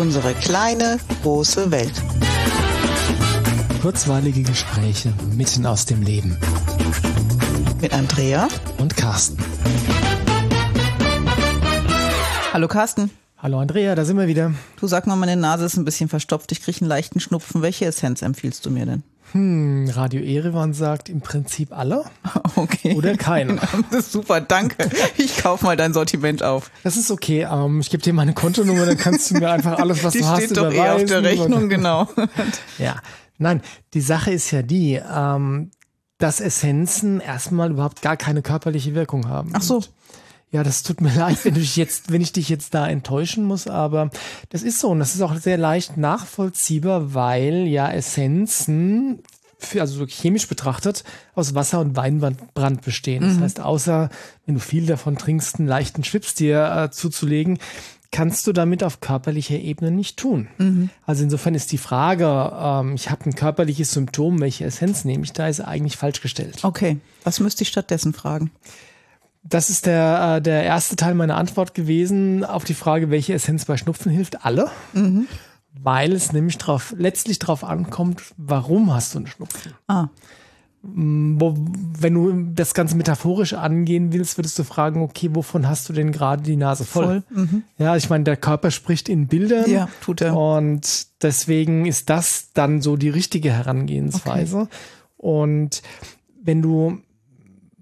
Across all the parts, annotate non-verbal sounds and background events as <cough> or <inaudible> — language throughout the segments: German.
Unsere kleine, große Welt. Kurzweilige Gespräche mitten aus dem Leben. Mit Andrea und Carsten. Hallo Carsten. Hallo Andrea, da sind wir wieder. Du sag mal, meine Nase ist ein bisschen verstopft. Ich kriege einen leichten Schnupfen. Welche Essenz empfiehlst du mir denn? Hm, Radio Erevan sagt im Prinzip alle. <laughs> Okay. Oder keine. <laughs> Das ist super, danke. Ich kauf mal dein Sortiment auf. Das ist okay. Ähm, ich gebe dir meine Kontonummer, dann kannst du mir einfach alles, was die du hast, steht doch eh auf der Rechnung, <laughs> genau. ja, nein, die Sache ist ja die, ähm, dass Essenzen erstmal überhaupt gar keine körperliche Wirkung haben. Ach so. Und ja, das tut mir <laughs> leid, wenn, du dich jetzt, wenn ich dich jetzt da enttäuschen muss, aber das ist so und das ist auch sehr leicht nachvollziehbar, weil ja Essenzen, für, also chemisch betrachtet, aus Wasser und Weinbrand bestehen. Das mhm. heißt, außer wenn du viel davon trinkst, einen leichten Schwips dir äh, zuzulegen, kannst du damit auf körperlicher Ebene nicht tun. Mhm. Also insofern ist die Frage, ähm, ich habe ein körperliches Symptom, welche Essenz nehme ich da, ist eigentlich falsch gestellt. Okay, was müsste ich stattdessen fragen? Das ist der, äh, der erste Teil meiner Antwort gewesen auf die Frage, welche Essenz bei Schnupfen hilft. Alle. Mhm. Weil es nämlich drauf, letztlich darauf ankommt, warum hast du einen Schnupfen? Ah. Mm, wo, wenn du das Ganze metaphorisch angehen willst, würdest du fragen, okay, wovon hast du denn gerade die Nase voll? voll. Mhm. Ja, ich meine, der Körper spricht in Bildern. Ja, tut er. Und deswegen ist das dann so die richtige Herangehensweise. Okay. Und wenn du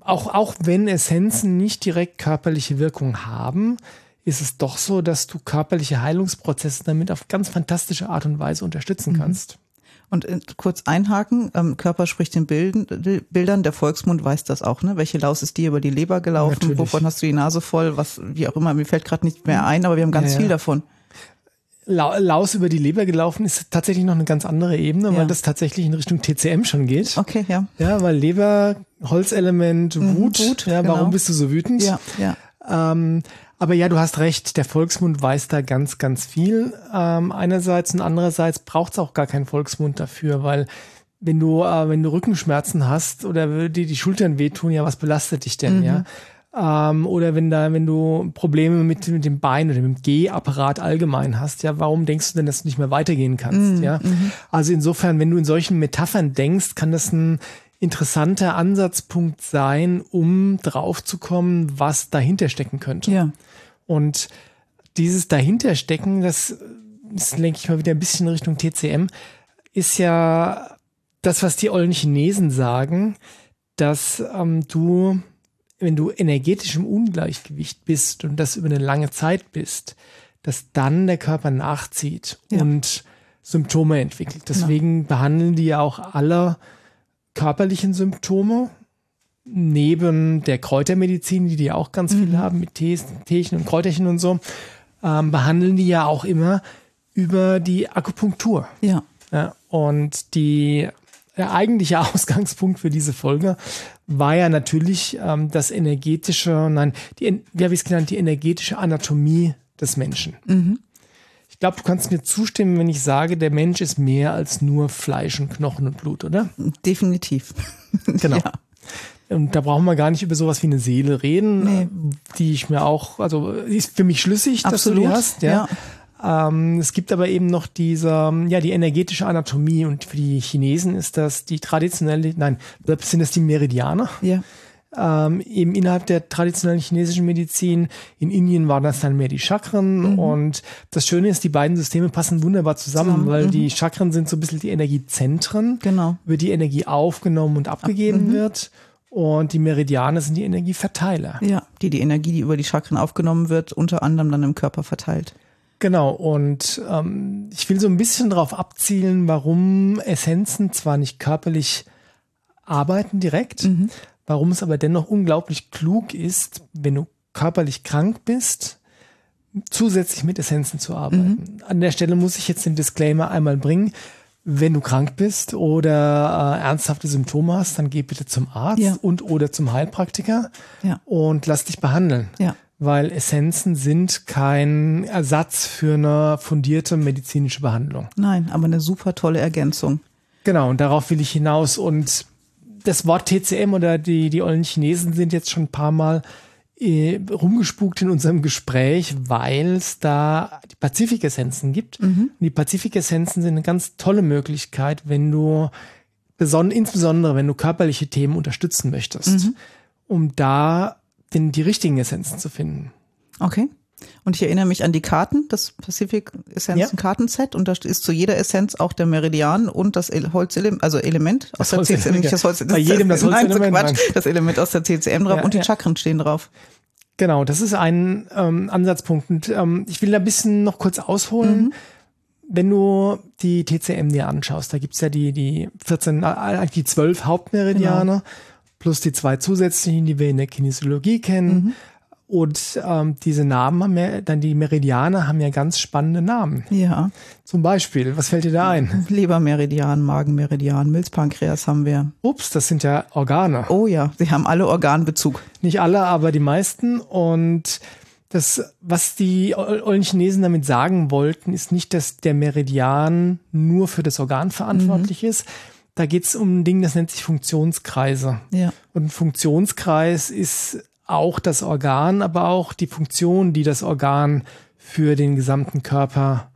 auch, auch wenn Essenzen nicht direkt körperliche Wirkung haben, ist es doch so, dass du körperliche Heilungsprozesse damit auf ganz fantastische Art und Weise unterstützen mhm. kannst. Und äh, kurz einhaken, ähm, Körper spricht in Bilden, Bildern, der Volksmund weiß das auch, ne? Welche Laus ist dir über die Leber gelaufen? Natürlich. Wovon hast du die Nase voll? Was, wie auch immer, mir fällt gerade nicht mehr ein, aber wir haben ganz ja, viel davon. Laus über die Leber gelaufen ist tatsächlich noch eine ganz andere Ebene, ja. weil das tatsächlich in Richtung TCM schon geht. Okay, ja. Ja, weil Leber, Holzelement, mhm, Wut. Wut ja, genau. warum bist du so wütend? Ja, ja. Ähm, aber ja, du hast recht, der Volksmund weiß da ganz, ganz viel. Ähm, einerseits und andererseits braucht es auch gar keinen Volksmund dafür, weil wenn du, äh, wenn du Rückenschmerzen hast oder dir die Schultern wehtun, ja, was belastet dich denn, mhm. ja? Ähm, oder wenn da, wenn du Probleme mit, mit dem Bein oder mit dem Gehapparat allgemein hast, ja, warum denkst du denn, dass du nicht mehr weitergehen kannst? Mm, ja, mm also insofern, wenn du in solchen Metaphern denkst, kann das ein interessanter Ansatzpunkt sein, um draufzukommen, was dahinter stecken könnte. Ja. Und dieses dahinterstecken, das, das lenke ich mal wieder ein bisschen in Richtung TCM, ist ja das, was die ollen Chinesen sagen, dass ähm, du wenn du energetisch im Ungleichgewicht bist und das über eine lange Zeit bist, dass dann der Körper nachzieht ja. und Symptome entwickelt. Genau. Deswegen genau. behandeln die ja auch alle körperlichen Symptome neben der Kräutermedizin, die die auch ganz mhm. viel haben mit Tees, Teechen und Kräuterchen und so, ähm, behandeln die ja auch immer über die Akupunktur. Ja. ja und die der eigentliche <laughs> Ausgangspunkt für diese Folge war ja natürlich ähm, das energetische, nein, die, wie habe ich es genannt, die energetische Anatomie des Menschen. Mhm. Ich glaube, du kannst mir zustimmen, wenn ich sage, der Mensch ist mehr als nur Fleisch und Knochen und Blut, oder? Definitiv. <laughs> Genau. ja. Und da brauchen wir gar nicht über sowas wie eine Seele reden, nee. die ich mir auch, also ist für mich schlüssig, Absolut. dass du die hast. Ja. ja. Ähm, es gibt aber eben noch diese, ja, die energetische Anatomie und für die Chinesen ist das die traditionelle, nein, sind das die Meridianer. Ja. Ähm, eben innerhalb der traditionellen chinesischen Medizin. In Indien waren das dann mehr die Chakren. Mhm. Und das Schöne ist, die beiden Systeme passen wunderbar zusammen, zusammen. weil mhm. die Chakren sind so ein bisschen die Energiezentren, genau. über die Energie aufgenommen und abgegeben mhm. wird. Und die Meridiane sind die Energieverteiler. Ja, die die Energie, die über die Chakren aufgenommen wird, unter anderem dann im Körper verteilt. Genau, und ähm, ich will so ein bisschen darauf abzielen, warum Essenzen zwar nicht körperlich arbeiten direkt, mhm. warum es aber dennoch unglaublich klug ist, wenn du körperlich krank bist, zusätzlich mit Essenzen zu arbeiten. Mhm. An der Stelle muss ich jetzt den Disclaimer einmal bringen. Wenn du krank bist oder äh, ernsthafte Symptome hast, dann geh bitte zum Arzt ja. und oder zum Heilpraktiker ja. und lass dich behandeln. Ja weil Essenzen sind kein Ersatz für eine fundierte medizinische Behandlung. Nein, aber eine super tolle Ergänzung. Genau, und darauf will ich hinaus. Und das Wort TCM oder die, die ollen Chinesen sind jetzt schon ein paar Mal äh, rumgespukt in unserem Gespräch, weil es da die Pazifik-Essenzen gibt. Mhm. Die Pazifik-Essenzen sind eine ganz tolle Möglichkeit, wenn du beson insbesondere, wenn du körperliche Themen unterstützen möchtest, mhm. um da den, die richtigen Essenzen zu finden. Okay. Und ich erinnere mich an die Karten, das Pacific Essenzen ja. Kartenset und da ist zu jeder Essenz auch der Meridian und das Holzelement, also Element aus das der CCM, das Holz, das, Bei jedem das, das Holzelement. Nein, so Quatsch, das Element aus der CCM drauf ja, und die ja. Chakren stehen drauf. Genau, das ist ein ähm, Ansatzpunkt. Und ähm, ich will da ein bisschen noch kurz ausholen. Mhm. Wenn du die TCM dir anschaust, da gibt's ja die, die 14, eigentlich die 12 Hauptmeridiane genau. Plus die zwei zusätzlichen, die wir in der Kinesiologie kennen. Mhm. Und ähm, diese Namen haben ja, dann die Meridiane haben ja ganz spannende Namen. Ja. Zum Beispiel, was fällt dir da ein? Lebermeridian, Magenmeridian, Milzpankreas haben wir. Ups, das sind ja Organe. Oh ja, sie haben alle Organbezug. Nicht alle, aber die meisten. Und das, was die ollen Chinesen damit sagen wollten, ist nicht, dass der Meridian nur für das Organ verantwortlich mhm. ist. Da geht es um ein Ding, das nennt sich Funktionskreise. Ja. Und ein Funktionskreis ist auch das Organ, aber auch die Funktion, die das Organ für den gesamten Körper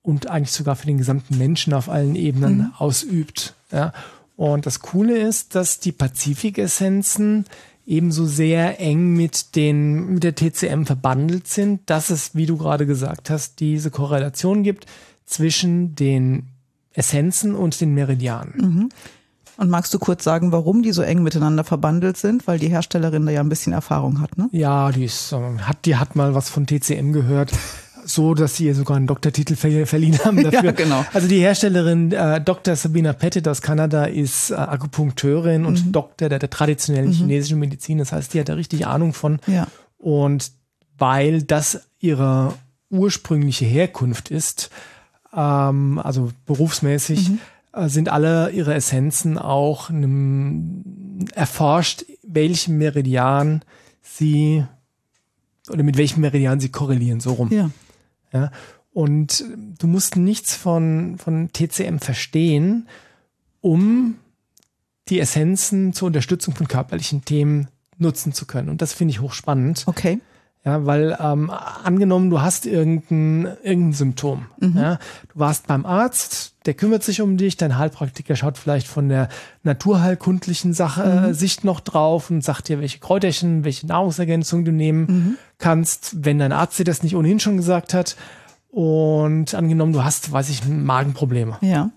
und eigentlich sogar für den gesamten Menschen auf allen Ebenen mhm. ausübt. Ja. Und das Coole ist, dass die Pazifik-Essenzen ebenso sehr eng mit den, mit der TCM verbandelt sind, dass es, wie du gerade gesagt hast, diese Korrelation gibt zwischen den Essenzen und den Meridianen. Mhm. Und magst du kurz sagen, warum die so eng miteinander verbandelt sind? Weil die Herstellerin da ja ein bisschen Erfahrung hat, ne? Ja, die ist, ähm, hat, die hat mal was von TCM gehört. So, dass sie ihr sogar einen Doktortitel ver verliehen haben <laughs> dafür. Ja, genau. Also die Herstellerin äh, Dr. Sabina Pettit aus Kanada ist äh, Akupunkteurin mhm. und Doktor der, der traditionellen mhm. chinesischen Medizin. Das heißt, die hat da richtig Ahnung von. Ja. Und weil das ihre ursprüngliche Herkunft ist, ähm, also berufsmäßig, mhm äh, sind alle ihre Essenzen auch erforscht, welchen Meridian sie oder mit welchem Meridian sie korrelieren, so rum. Ja. ja. Und du musst nichts von, von TCM verstehen, um die Essenzen zur Unterstützung von körperlichen Themen nutzen zu können. Und das finde ich hochspannend. Okay. Ja, weil ähm, angenommen, du hast irgendein, irgendein Symptom. Mhm. Ja, du warst beim Arzt, der kümmert sich um dich, dein Heilpraktiker schaut vielleicht von der naturheilkundlichen Sache, mhm. äh, Sicht noch drauf und sagt dir, welche Kräuterchen, welche Nahrungsergänzung du nehmen mhm. kannst, wenn dein Arzt dir das nicht ohnehin schon gesagt hat. Und angenommen, du hast, weiß ich, Magenprobleme. Ja.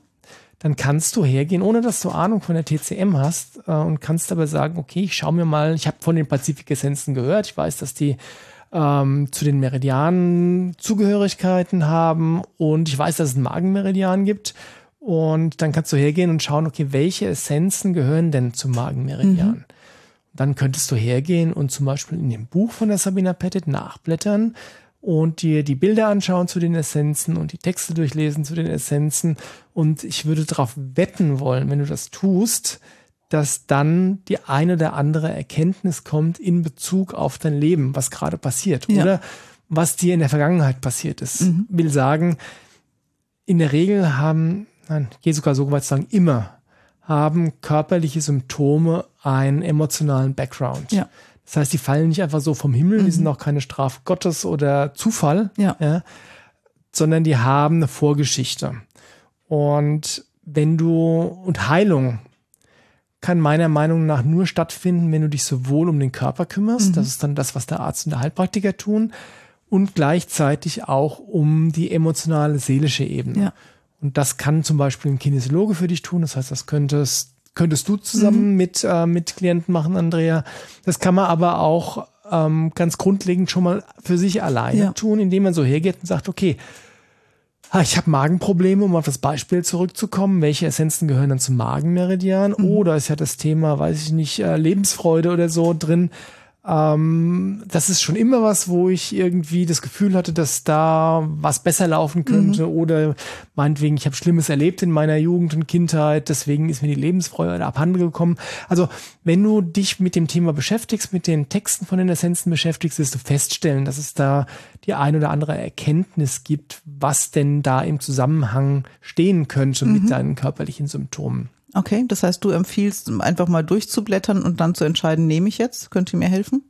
Dann kannst du hergehen, ohne dass du Ahnung von der TCM hast äh, und kannst aber sagen, okay, ich schaue mir mal, ich habe von den Pazifik-Essenzen gehört, ich weiß, dass die ähm, zu den Meridianen Zugehörigkeiten haben und ich weiß, dass es einen Magenmeridian gibt. Und dann kannst du hergehen und schauen, okay, welche Essenzen gehören denn zum Magenmeridian? Mhm. Dann könntest du hergehen und zum Beispiel in dem Buch von der Sabina Pettit nachblättern und dir die Bilder anschauen zu den Essenzen und die Texte durchlesen zu den Essenzen. Und ich würde darauf wetten wollen, wenn du das tust, dass dann die eine oder andere Erkenntnis kommt in Bezug auf dein Leben, was gerade passiert ja. oder was dir in der Vergangenheit passiert ist. Mhm. Will sagen, in der Regel haben, nein, ich gehe sogar so weit zu sagen, immer haben körperliche Symptome einen emotionalen Background. Ja. Das heißt, die fallen nicht einfach so vom Himmel, mhm. die sind auch keine Strafe Gottes oder Zufall, ja. ja. sondern die haben eine Vorgeschichte. Und wenn du, und Heilung kann meiner Meinung nach nur stattfinden, wenn du dich sowohl um den Körper kümmerst, mhm. das ist dann das, was der Arzt und der Heilpraktiker tun, und gleichzeitig auch um die emotionale, seelische Ebene. Ja. Und das kann zum Beispiel ein Kinesiologe für dich tun. Das heißt, das könntest, könntest du zusammen mhm. mit, äh, mit Klienten machen, Andrea. Das kann man aber auch ähm, ganz grundlegend schon mal für sich alleine ja. tun, indem man so hergeht und sagt, okay, ich habe Magenprobleme, um auf das Beispiel zurückzukommen. Welche Essenzen gehören dann zum Magenmeridian? Mhm. Oder ist ja das Thema, weiß ich nicht, äh, Lebensfreude oder so drin. Ähm, das ist schon immer was, wo ich irgendwie das Gefühl hatte, dass da was besser laufen könnte mhm. oder meinetwegen, ich habe Schlimmes erlebt in meiner Jugend und Kindheit, deswegen ist mir die Lebensfreude abhanden gekommen. Also wenn du dich mit dem Thema beschäftigst, mit den Texten von den Essenzen beschäftigst, wirst du feststellen, dass es da die ein oder andere Erkenntnis gibt, was denn da im Zusammenhang stehen könnte mhm. mit deinen körperlichen Symptomen. Okay, das heißt, du empfiehlst einfach mal durchzublättern und dann zu entscheiden, nehme ich jetzt? Könnt ihr mir helfen?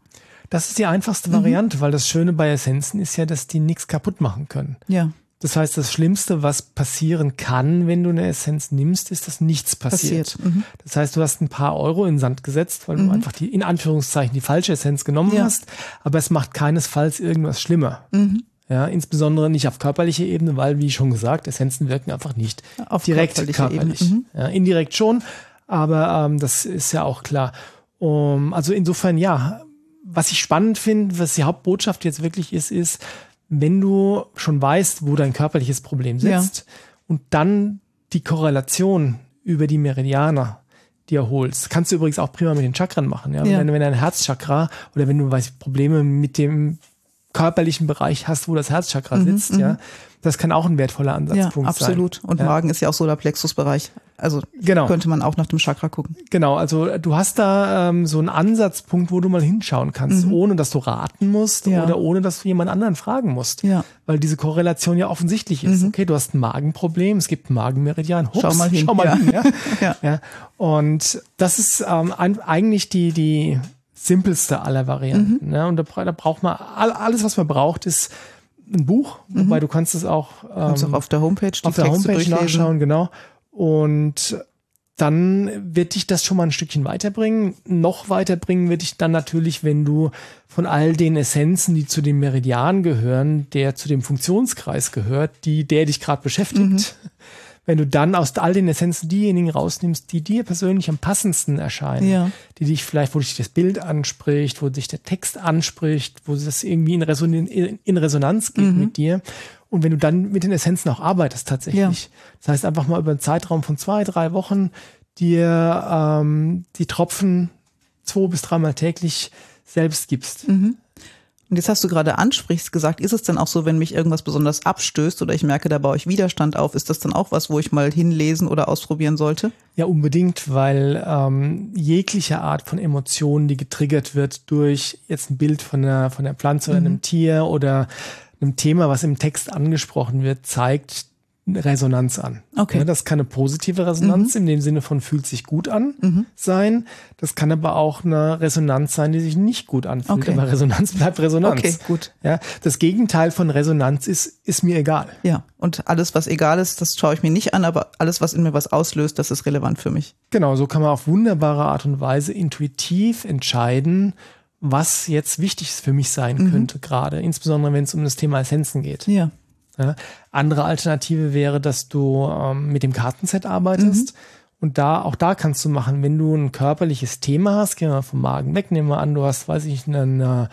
Das ist die einfachste mhm. Variante, weil das Schöne bei Essenzen ist ja, dass die nichts kaputt machen können. Ja. Das heißt, das Schlimmste, was passieren kann, wenn du eine Essenz nimmst, ist, dass nichts passiert. passiert. Mhm. Das heißt, du hast ein paar Euro in den Sand gesetzt, weil mhm. du einfach die, in Anführungszeichen, die falsche Essenz genommen ja. hast, aber es macht keinesfalls irgendwas schlimmer. Mhm. Ja, insbesondere nicht auf körperlicher Ebene, weil, wie schon gesagt, Essenzen wirken einfach nicht auf direkt körperlich. Mhm. Ja, indirekt schon, aber ähm, das ist ja auch klar. Um, also insofern, ja, was ich spannend finde, was die Hauptbotschaft jetzt wirklich ist, ist, wenn du schon weißt, wo dein körperliches Problem sitzt ja. und dann die Korrelation über die Meridianer dir holst, kannst du übrigens auch prima mit den Chakren machen. Ja? ja. Wenn, wenn dein Herzchakra oder wenn du weißt, Probleme mit dem körperlichen Bereich hast, wo das Herzchakra mhm, sitzt, ja, mhm. das kann auch ein wertvoller Ansatzpunkt ja, absolut. sein. Und ja. Magen ist ja auch Solarplexusbereich. Also genau. könnte man auch nach dem Chakra gucken. Genau, also du hast da ähm, so einen Ansatzpunkt, wo du mal hinschauen kannst, mhm. ohne dass du raten musst ja. oder ohne dass du jemand anderen fragen musst. Ja. Weil diese Korrelation ja offensichtlich ist. Mhm. Okay, du hast ein Magenproblem, es gibt Magenmeridian. Hups, schau mal hin. Schau mal ja. hin ja. <laughs> ja. ja. Und das ist ähm, eigentlich die, die simpelste aller Varianten. Mhm. Ne? Und da, da braucht man alles, was man braucht, ist ein Buch, mhm. wobei du kannst es auch, ähm, kannst auch auf der Homepage auf der Texte Homepage nachschauen, genau. Und dann wird dich das schon mal ein Stückchen weiterbringen. Noch weiterbringen wird dich dann natürlich, wenn du von all den Essenzen, die zu dem Meridian gehören, der zu dem Funktionskreis gehört, die der dich gerade beschäftigt, mhm <laughs> wenn du dann aus all den Essenzen diejenigen rausnimmst, die dir persönlich am passendsten erscheinen, ja. die dich vielleicht, wo dich das Bild anspricht, wo dich der Text anspricht, wo das irgendwie in, Reson in Resonanz geht mhm. mit dir. Und wenn du dann mit den Essenzen auch arbeitest tatsächlich, ja. das heißt einfach mal über einen Zeitraum von zwei, drei Wochen dir ähm, die Tropfen zwei bis dreimal täglich selbst gibst. Mhm. Und jetzt hast du gerade ansprichst gesagt, ist es denn auch so, wenn mich irgendwas besonders abstößt oder ich merke, da baue ich Widerstand auf, ist das dann auch was, wo ich mal hinlesen oder ausprobieren sollte? Ja, unbedingt, weil ähm, jegliche Art von Emotionen, die getriggert wird durch jetzt ein Bild von einer, von einer Pflanze oder mhm. einem Tier oder einem Thema, was im Text angesprochen wird, zeigt Resonanz an. Okay. Das kann eine positive Resonanz mhm. in dem Sinne von fühlt sich gut an mhm. sein. Das kann aber auch eine Resonanz sein, die sich nicht gut anfühlt. Okay. Aber Resonanz bleibt Resonanz. Okay, gut. Ja, das Gegenteil von Resonanz ist, ist mir egal. Ja, und alles, was egal ist, das schaue ich mir nicht an, aber alles, was in mir was auslöst, das ist relevant für mich. Genau, so kann man auf wunderbare Art und Weise intuitiv entscheiden, was jetzt wichtig für mich sein mhm. könnte, gerade, insbesondere wenn es um das Thema Essenzen geht. Ja. Ja. Andere Alternative wäre, dass du ähm, mit dem Kartenset arbeitest. Mhm. Und da, auch da kannst du machen, wenn du ein körperliches Thema hast, gehen wir vom Magen weg, nehmen wir an, du hast, weiß ich, eine, eine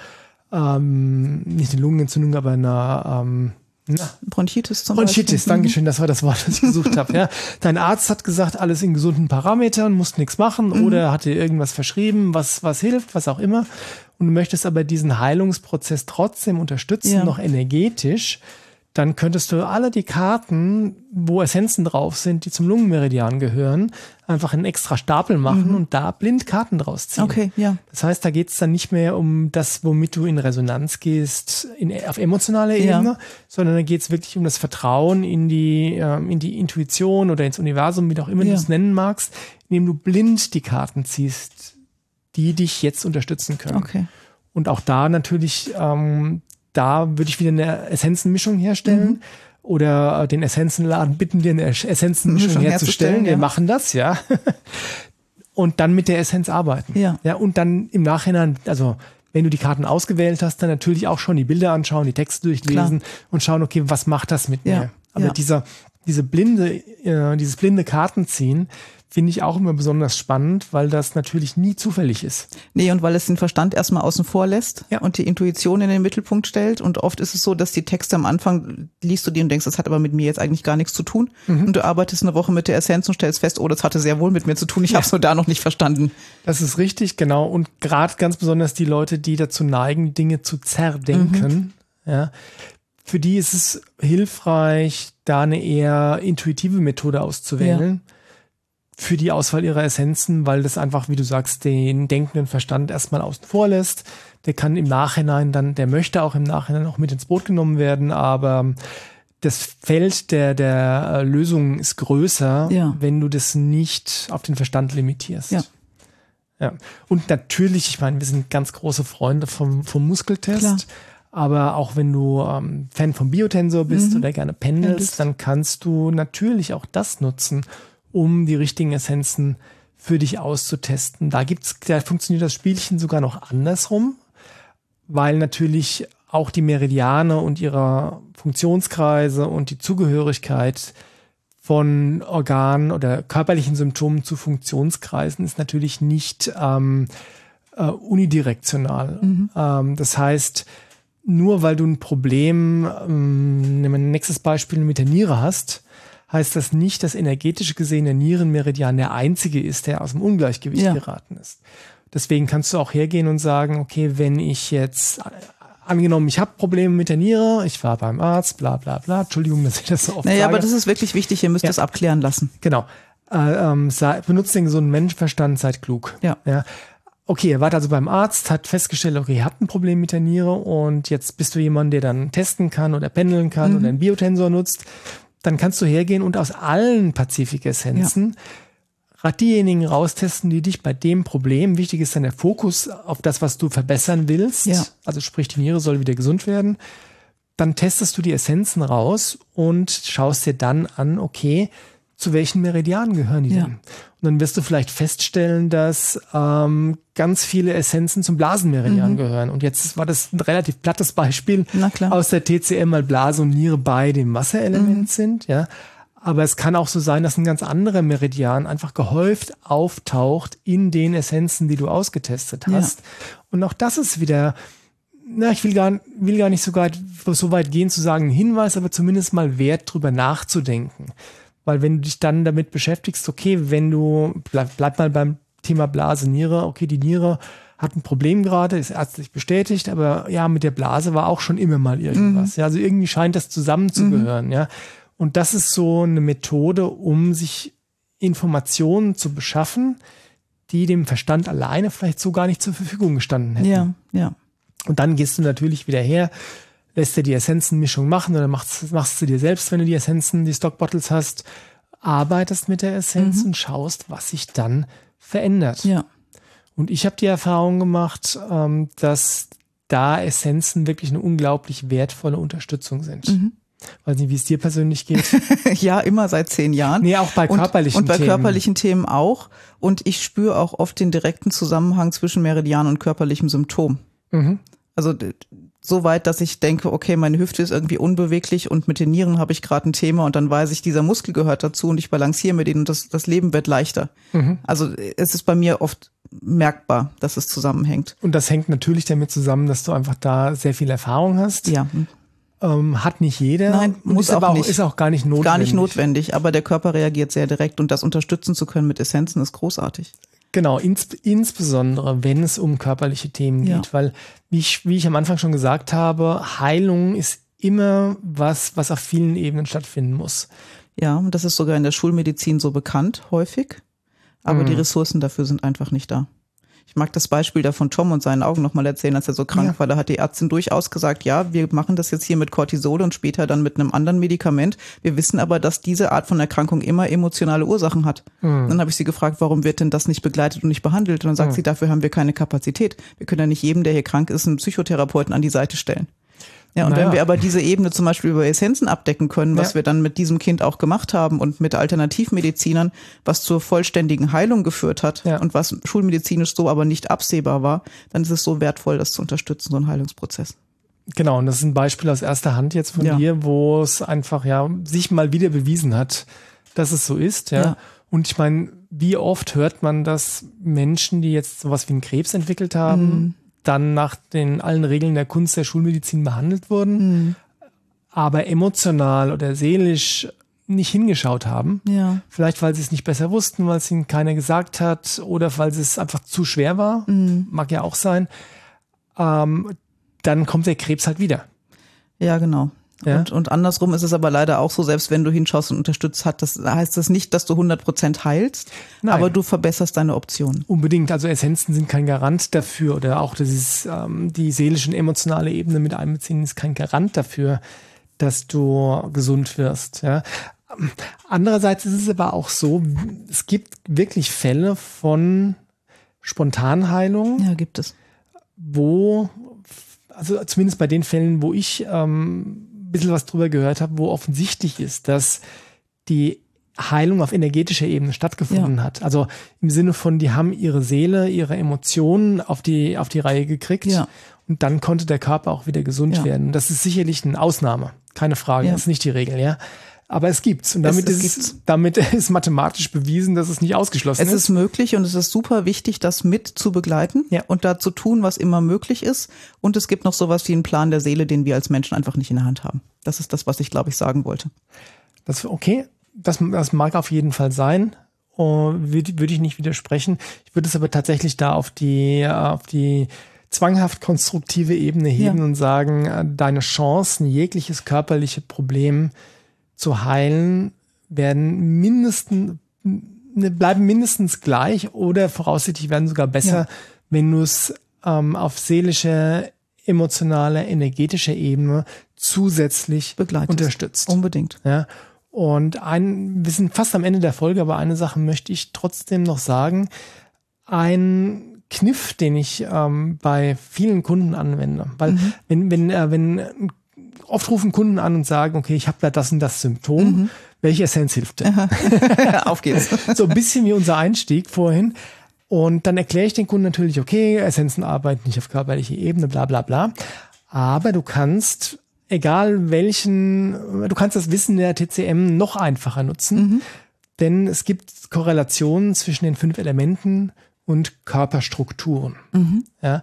ähm, nicht eine Lungenentzündung, aber eine ähm, na, Bronchitis zum Bronchitis, Beispiel. Dankeschön, das war das Wort, das ich gesucht habe. Ja. <laughs> Dein Arzt hat gesagt, alles in gesunden Parametern, musst nichts machen mhm. oder hat dir irgendwas verschrieben, was, was hilft, was auch immer. Und du möchtest aber diesen Heilungsprozess trotzdem unterstützen, ja. noch energetisch dann könntest du alle die Karten, wo Essenzen drauf sind, die zum Lungenmeridian gehören, einfach einen extra Stapel machen mhm. und da blind Karten draus ziehen. Okay, ja. Das heißt, da geht es dann nicht mehr um das, womit du in Resonanz gehst, in, auf emotionaler Ebene, ja. sondern da geht es wirklich um das Vertrauen in die, ähm, in die Intuition oder ins Universum, wie auch immer ja. du es nennen magst, indem du blind die Karten ziehst, die dich jetzt unterstützen können. Okay. Und auch da natürlich ähm, da würde ich wieder eine Essenzenmischung herstellen. Mhm. Oder den Essenzenladen bitten, dir eine Essenzenmischung herzustellen. herzustellen. Wir ja. machen das, ja. <laughs> und dann mit der Essenz arbeiten. Ja. ja. Und dann im Nachhinein, also wenn du die Karten ausgewählt hast, dann natürlich auch schon die Bilder anschauen, die Texte durchlesen Klar. und schauen, okay, was macht das mit ja. mir? Aber ja. dieser, diese blinde, äh, dieses blinde Kartenziehen finde ich auch immer besonders spannend, weil das natürlich nie zufällig ist. Nee, und weil es den Verstand erstmal außen vor lässt ja. und die Intuition in den Mittelpunkt stellt. Und oft ist es so, dass die Texte am Anfang liest du die und denkst, das hat aber mit mir jetzt eigentlich gar nichts zu tun. Mhm. Und du arbeitest eine Woche mit der Essenz und stellst fest, oh, das hatte sehr wohl mit mir zu tun. Ich ja. habe es nur da noch nicht verstanden. Das ist richtig, genau. Und gerade ganz besonders die Leute, die dazu neigen, Dinge zu zerdenken, mhm. ja, für die ist es hilfreich, da eine eher intuitive Methode auszuwählen. Ja für die Auswahl ihrer Essenzen, weil das einfach, wie du sagst, den denkenden Verstand erstmal außen vor lässt. Der kann im Nachhinein dann, der möchte auch im Nachhinein auch mit ins Boot genommen werden, aber das Feld der, der Lösung ist größer, ja. wenn du das nicht auf den Verstand limitierst. Ja. Ja. Und natürlich, ich meine, wir sind ganz große Freunde vom, vom Muskeltest. Klar. Aber auch wenn du ähm, Fan vom Biotensor bist mhm. oder gerne pendelst, dann kannst du natürlich auch das nutzen, um die richtigen Essenzen für dich auszutesten. Da gibt's, da funktioniert das Spielchen sogar noch andersrum, weil natürlich auch die Meridiane und ihre Funktionskreise und die Zugehörigkeit von Organen oder körperlichen Symptomen zu Funktionskreisen ist natürlich nicht ähm, äh, unidirektional. Mhm. Ähm, das heißt, nur weil du ein Problem, ähm, nehmen wir ein nächstes Beispiel mit der Niere hast, heißt das nicht, dass energetisch gesehen der Nierenmeridian der einzige ist, der aus dem Ungleichgewicht ja. geraten ist. Deswegen kannst du auch hergehen und sagen, okay, wenn ich jetzt angenommen, ich habe Probleme mit der Niere, ich war beim Arzt, bla bla bla. Entschuldigung, dass ich das so oft naja, sage. aber das ist wirklich wichtig, ihr müsst ja. das abklären lassen. Genau. Äh, ähm, sei, benutzt den gesunden Menschenverstand, seid klug. Ja. ja. Okay, er war also beim Arzt, hat festgestellt, okay, ihr habt ein Problem mit der Niere und jetzt bist du jemand, der dann testen kann oder pendeln kann mhm. oder einen Biotensor nutzt. Dann kannst du hergehen und aus allen Pazifik-Essenzen ja diejenigen raustesten, die dich bei dem Problem, wichtig ist dann der Fokus auf das, was du verbessern willst, ja. also sprich, die Niere soll wieder gesund werden, dann testest du die Essenzen raus und schaust dir dann an, okay, zu welchen Meridianen gehören die ja. denn? Und dann wirst du vielleicht feststellen, dass ähm, ganz viele Essenzen zum Blasenmeridian mhm. gehören. Und jetzt war das ein relativ plattes Beispiel aus der TCM, weil Blase und Niere bei dem Wasserelement mhm. sind, ja. Aber es kann auch so sein, dass ein ganz anderer Meridian einfach gehäuft auftaucht in den Essenzen, die du ausgetestet hast. Ja. Und auch das ist wieder, na, ich will gar, will gar nicht so weit, so weit gehen zu sagen, ein Hinweis, aber zumindest mal wert, drüber nachzudenken. Weil wenn du dich dann damit beschäftigst, okay, wenn du, bleib, bleib mal beim Thema Blase, Niere, okay, die Niere hat ein Problem gerade, ist ärztlich bestätigt, aber ja, mit der Blase war auch schon immer mal irgendwas. Mhm. Ja, also irgendwie scheint das zusammenzugehören, mhm. ja. Und das ist so eine Methode, um sich Informationen zu beschaffen, die dem Verstand alleine vielleicht so gar nicht zur Verfügung gestanden hätten. Ja, ja. Und dann gehst du natürlich wieder her, lässt dir die Essenzenmischung machen oder machst, machst du dir selbst, wenn du die Essenzen, die Stockbottles hast, arbeitest mit der Essenz mhm. und schaust, was sich dann verändert. Ja. Und ich habe die Erfahrung gemacht, ähm, dass da Essenzen wirklich eine unglaublich wertvolle Unterstützung sind. Mhm. Weiß nicht, wie es dir persönlich geht. <laughs> ja, immer seit zehn Jahren. Nee, auch bei körperlichen Themen. Und bei Themen. körperlichen Themen auch. Und ich spüre auch oft den direkten Zusammenhang zwischen Meridian und körperlichem Symptom. Mhm. Also so weit, dass ich denke, okay, meine Hüfte ist irgendwie unbeweglich und mit den Nieren habe ich gerade ein Thema und dann weiß ich, dieser Muskel gehört dazu und ich balanciere mit ihnen und das, das Leben wird leichter. Mhm. Also es ist bei mir oft merkbar, dass es zusammenhängt. Und das hängt natürlich damit zusammen, dass du einfach da sehr viel Erfahrung hast. Ja. Ähm, hat nicht jeder. Nein, muss aber auch nicht. Ist auch gar nicht notwendig. Gar nicht notwendig, aber der Körper reagiert sehr direkt und das unterstützen zu können mit Essenzen ist großartig. Genau, ins, insbesondere wenn es um körperliche Themen geht, ja. weil wie ich, wie ich am Anfang schon gesagt habe, Heilung ist immer was, was auf vielen Ebenen stattfinden muss. Ja, und das ist sogar in der Schulmedizin so bekannt, häufig. Aber mhm. die Ressourcen dafür sind einfach nicht da. Ich mag das Beispiel da von Tom und seinen Augen nochmal erzählen, als er so krank ja. war. Da hat die Ärztin durchaus gesagt, ja, wir machen das jetzt hier mit Cortisol und später dann mit einem anderen Medikament. Wir wissen aber, dass diese Art von Erkrankung immer emotionale Ursachen hat. Mhm. Dann habe ich sie gefragt, warum wird denn das nicht begleitet und nicht behandelt? Und dann sagt mhm. sie, dafür haben wir keine Kapazität. Wir können ja nicht jedem, der hier krank ist, einen Psychotherapeuten an die Seite stellen. Ja, und naja. wenn wir aber diese Ebene zum Beispiel über Essenzen abdecken können, was ja. wir dann mit diesem Kind auch gemacht haben und mit Alternativmedizinern, was zur vollständigen Heilung geführt hat ja. und was schulmedizinisch so aber nicht absehbar war, dann ist es so wertvoll, das zu unterstützen, so ein Heilungsprozess. Genau, und das ist ein Beispiel aus erster Hand jetzt von ja. dir, wo es einfach ja sich mal wieder bewiesen hat, dass es so ist, ja. Und ich meine, wie oft hört man, dass Menschen, die jetzt sowas wie einen Krebs entwickelt haben, mhm dann nach den allen Regeln der Kunst der Schulmedizin behandelt wurden, mhm. aber emotional oder seelisch nicht hingeschaut haben. Ja. Vielleicht, weil sie es nicht besser wussten, weil es ihnen keiner gesagt hat oder weil es einfach zu schwer war. Mhm. Mag ja auch sein. Ähm, dann kommt der Krebs halt wieder. Ja, genau. Ja? Und, und andersrum ist es aber leider auch so, selbst wenn du hinschaust und unterstützt hat, das heißt das nicht, dass du 100 Prozent heilst, Nein. aber du verbesserst deine Optionen. Unbedingt. Also Essenzen sind kein Garant dafür oder auch dieses, ähm, die seelische und emotionale Ebene mit einbeziehen ist kein Garant dafür, dass du gesund wirst. Ja? Andererseits ist es aber auch so, es gibt wirklich Fälle von Spontanheilung. Ja, gibt es. Wo, also zumindest bei den Fällen, wo ich ähm, ein bisschen was drüber gehört habe, wo offensichtlich ist, dass die Heilung auf energetischer Ebene stattgefunden ja. hat. Also im Sinne von, die haben ihre Seele, ihre Emotionen auf die, auf die Reihe gekriegt. Ja. Und dann konnte der Körper auch wieder gesund ja. werden. Das ist sicherlich eine Ausnahme. Keine Frage. Das ist nicht die Regel, ja. Aber es gibt's. Und damit, es, es ist, damit <laughs> ist mathematisch bewiesen, dass es nicht ausgeschlossen ist. Es ist möglich und es ist super wichtig, das mit zu begleiten ja. und da zu tun, was immer möglich ist. Und es gibt noch sowas wie einen Plan der Seele, den wir als Menschen einfach nicht in der Hand haben. Das ist das, was ich, glaube ich, sagen wollte. Das, okay, das, das mag auf jeden Fall sein. Uh, würde, würde ich nicht widersprechen. Ich würde es aber tatsächlich da auf die, auf die zwanghaft konstruktive Ebene heben ja. und sagen, äh, deine Chancen, jegliches körperliche Problem zu heilen, werden mindestens, ne, bleiben mindestens gleich oder voraussichtlich werden sogar besser, ja. wenn du es ähm, auf seelischer, emotionaler, energetischer Ebene zusätzlich Begleitest. unterstützt. Unbedingt. Ja. Und ein, wir sind fast am Ende der Folge, aber eine Sache möchte ich trotzdem noch sagen. Ein Kniff, den ich ähm, bei vielen Kunden anwende. Weil mhm. wenn, wenn, äh, wenn oft rufen Kunden an und sagen, okay, ich habe da das und das Symptom. Mhm. Welche Essenz hilft denn? <laughs> Auf geht's. <laughs> so ein bisschen wie unser Einstieg vorhin. Und dann erkläre ich den Kunden natürlich, okay, Essenzen arbeiten nicht auf körperlicher Ebene, bla bla bla. Aber du kannst, egal welchen, du kannst das Wissen der TCM noch einfacher nutzen. Mhm. Denn es gibt Korrelationen zwischen den fünf Elementen und Körperstrukturen. Mhm. Ja,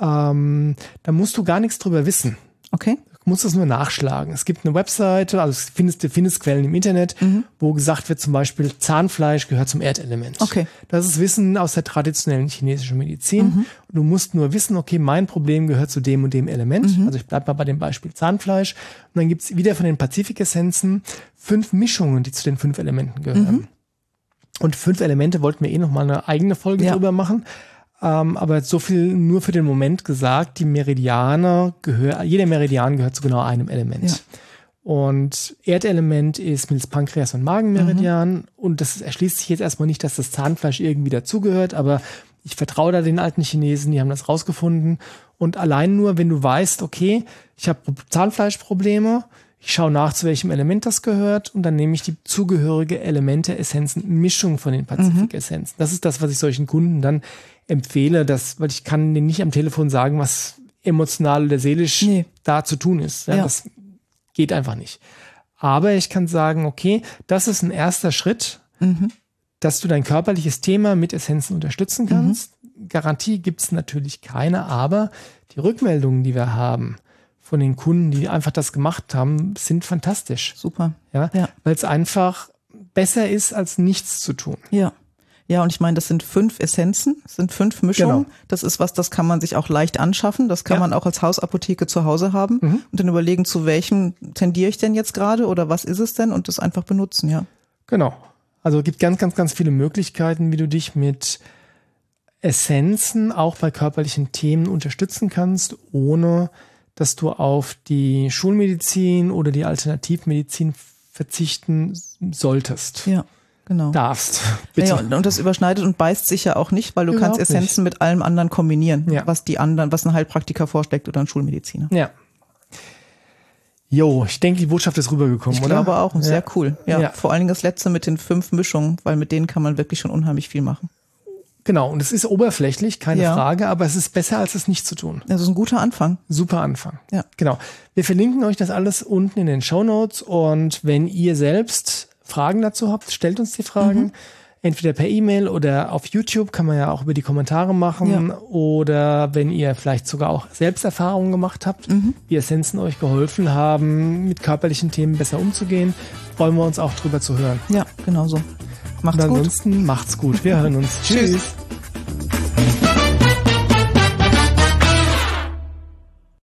ähm, da musst du gar nichts drüber wissen. Okay musst es nur nachschlagen. Es gibt eine Webseite, also findest du findest Quellen im Internet, mhm. wo gesagt wird zum Beispiel Zahnfleisch gehört zum Erdelement. Okay. Das ist Wissen aus der traditionellen chinesischen Medizin. Mhm. Du musst nur wissen, okay, mein Problem gehört zu dem und dem Element. Mhm. Also ich bleib mal bei dem Beispiel Zahnfleisch. Und dann gibt's wieder von den Pazifik-Essenzen fünf Mischungen, die zu den fünf Elementen gehören. Mhm. Und fünf Elemente wollten wir eh noch mal eine eigene Folge ja. drüber machen. Ähm, aber so viel nur für den Moment gesagt, die Meridianer gehören, jeder Meridian gehört zu genau einem Element. Ja. Und Erdelement ist mittels Pankreas und Magenmeridian. Mhm. Und das erschließt sich jetzt erstmal nicht, dass das Zahnfleisch irgendwie dazugehört, aber ich vertraue da den alten Chinesen, die haben das rausgefunden. Und allein nur, wenn du weißt, okay, ich habe Zahnfleischprobleme, ich schaue nach, zu welchem Element das gehört und dann nehme ich die zugehörige Elemente, Essenzen, Mischung von den Pazifik-Essenzen. Mhm. Das ist das, was ich solchen Kunden dann empfehle, dass, weil ich kann denen nicht am Telefon sagen, was emotional oder seelisch nee. da zu tun ist. Ja, ja. Das geht einfach nicht. Aber ich kann sagen, okay, das ist ein erster Schritt, mhm. dass du dein körperliches Thema mit Essenzen unterstützen mhm. kannst. Mhm. Garantie gibt's natürlich keine, aber die Rückmeldungen, die wir haben von den Kunden, die einfach das gemacht haben, sind fantastisch. Super. Ja, ja. weil es einfach besser ist, als nichts zu tun. Ja. Ja, und ich meine, das sind fünf Essenzen, sind fünf Mischungen. Genau. Das ist was, das kann man sich auch leicht anschaffen. Das kann ja. man auch als Hausapotheke zu Hause haben mhm. und dann überlegen, zu welchem tendiere ich denn jetzt gerade oder was ist es denn und das einfach benutzen, ja. Genau. Also es gibt ganz, ganz, ganz viele Möglichkeiten, wie du dich mit Essenzen auch bei körperlichen Themen unterstützen kannst, ohne dass du auf die Schulmedizin oder die Alternativmedizin verzichten solltest. Ja genau. darfst. Bitte. Ja, und das überschneidet und beißt sich ja auch nicht, weil du Überhaupt kannst Essenzen nicht. mit allem anderen kombinieren, ja. was die anderen, was ein Heilpraktiker vorschlägt oder ein Schulmediziner. Ja. Jo, ich denke, die Botschaft ist rübergekommen, ich oder? Ich glaube auch, und sehr cool. Ja, ja, vor allen Dingen das letzte mit den fünf Mischungen, weil mit denen kann man wirklich schon unheimlich viel machen. Genau, und es ist oberflächlich, keine ja. Frage, aber es ist besser, als es nicht zu tun. Das ist ein guter Anfang. Super Anfang. Ja. Genau. Wir verlinken euch das alles unten in den Show Notes und wenn ihr selbst Fragen dazu habt, stellt uns die Fragen. Mhm. Entweder per E-Mail oder auf YouTube kann man ja auch über die Kommentare machen. Ja. Oder wenn ihr vielleicht sogar auch Selbsterfahrungen gemacht habt, mhm. wie Essenzen euch geholfen haben, mit körperlichen Themen besser umzugehen, freuen wir uns auch drüber zu hören. Ja, genau so. Macht's Und ansonsten gut. macht's gut. Wir hören uns. <laughs> Tschüss.